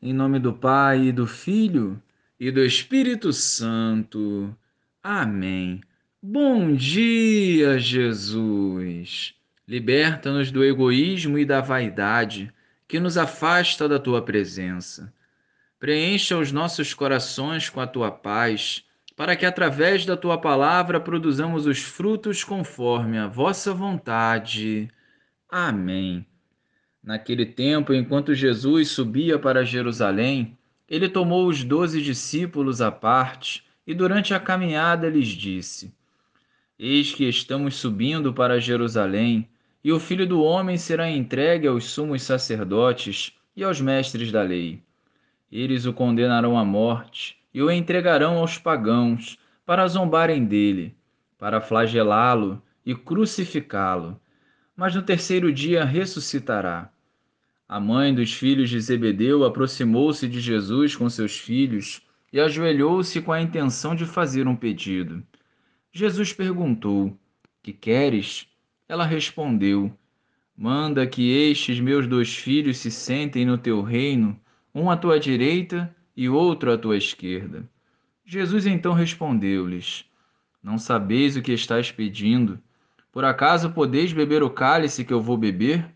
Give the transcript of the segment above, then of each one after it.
Em nome do Pai, e do Filho e do Espírito Santo. Amém. Bom dia, Jesus. Liberta-nos do egoísmo e da vaidade que nos afasta da tua presença. Preencha os nossos corações com a tua paz, para que através da tua palavra produzamos os frutos conforme a vossa vontade. Amém. Naquele tempo, enquanto Jesus subia para Jerusalém, ele tomou os doze discípulos à parte e, durante a caminhada, lhes disse: Eis que estamos subindo para Jerusalém, e o filho do homem será entregue aos sumos sacerdotes e aos mestres da lei. Eles o condenarão à morte e o entregarão aos pagãos para zombarem dele, para flagelá-lo e crucificá-lo. Mas no terceiro dia ressuscitará. A mãe dos filhos de Zebedeu aproximou-se de Jesus com seus filhos e ajoelhou-se com a intenção de fazer um pedido. Jesus perguntou: Que queres? Ela respondeu: Manda que estes meus dois filhos se sentem no teu reino, um à tua direita e outro à tua esquerda. Jesus então respondeu-lhes: Não sabeis o que estáis pedindo? Por acaso podeis beber o cálice que eu vou beber?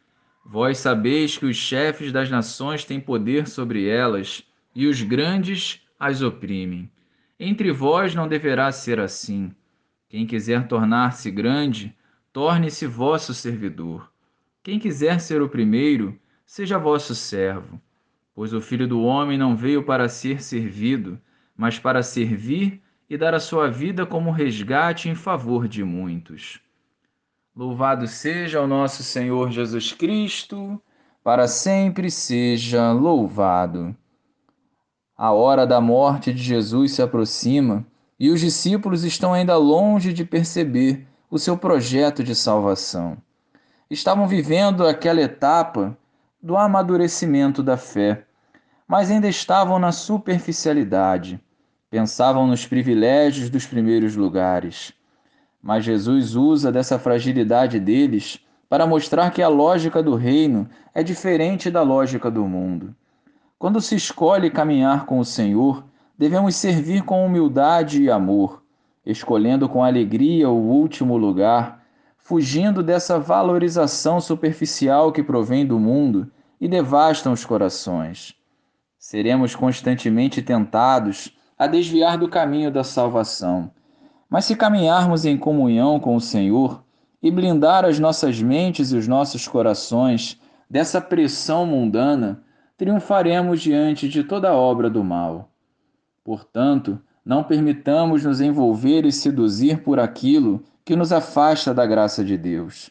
Vós sabeis que os chefes das nações têm poder sobre elas, e os grandes as oprimem. Entre vós não deverá ser assim. Quem quiser tornar-se grande, torne-se vosso servidor. Quem quiser ser o primeiro, seja vosso servo. Pois o Filho do Homem não veio para ser servido, mas para servir e dar a sua vida como resgate em favor de muitos. Louvado seja o nosso Senhor Jesus Cristo, para sempre seja louvado. A hora da morte de Jesus se aproxima e os discípulos estão ainda longe de perceber o seu projeto de salvação. Estavam vivendo aquela etapa do amadurecimento da fé, mas ainda estavam na superficialidade, pensavam nos privilégios dos primeiros lugares mas Jesus usa dessa fragilidade deles para mostrar que a lógica do reino é diferente da lógica do mundo. Quando se escolhe caminhar com o Senhor, devemos servir com humildade e amor, escolhendo com alegria o último lugar, fugindo dessa valorização superficial que provém do mundo e devastam os corações. Seremos constantemente tentados a desviar do caminho da salvação mas se caminharmos em comunhão com o Senhor e blindar as nossas mentes e os nossos corações dessa pressão mundana, triunfaremos diante de toda obra do mal. Portanto, não permitamos nos envolver e seduzir por aquilo que nos afasta da graça de Deus.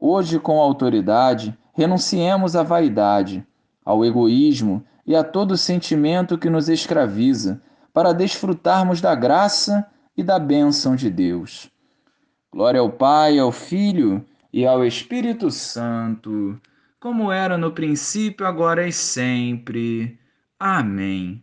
Hoje, com autoridade, renunciemos à vaidade, ao egoísmo e a todo sentimento que nos escraviza, para desfrutarmos da graça e da bênção de Deus. Glória ao Pai, ao Filho e ao Espírito Santo, como era no princípio, agora e sempre. Amém.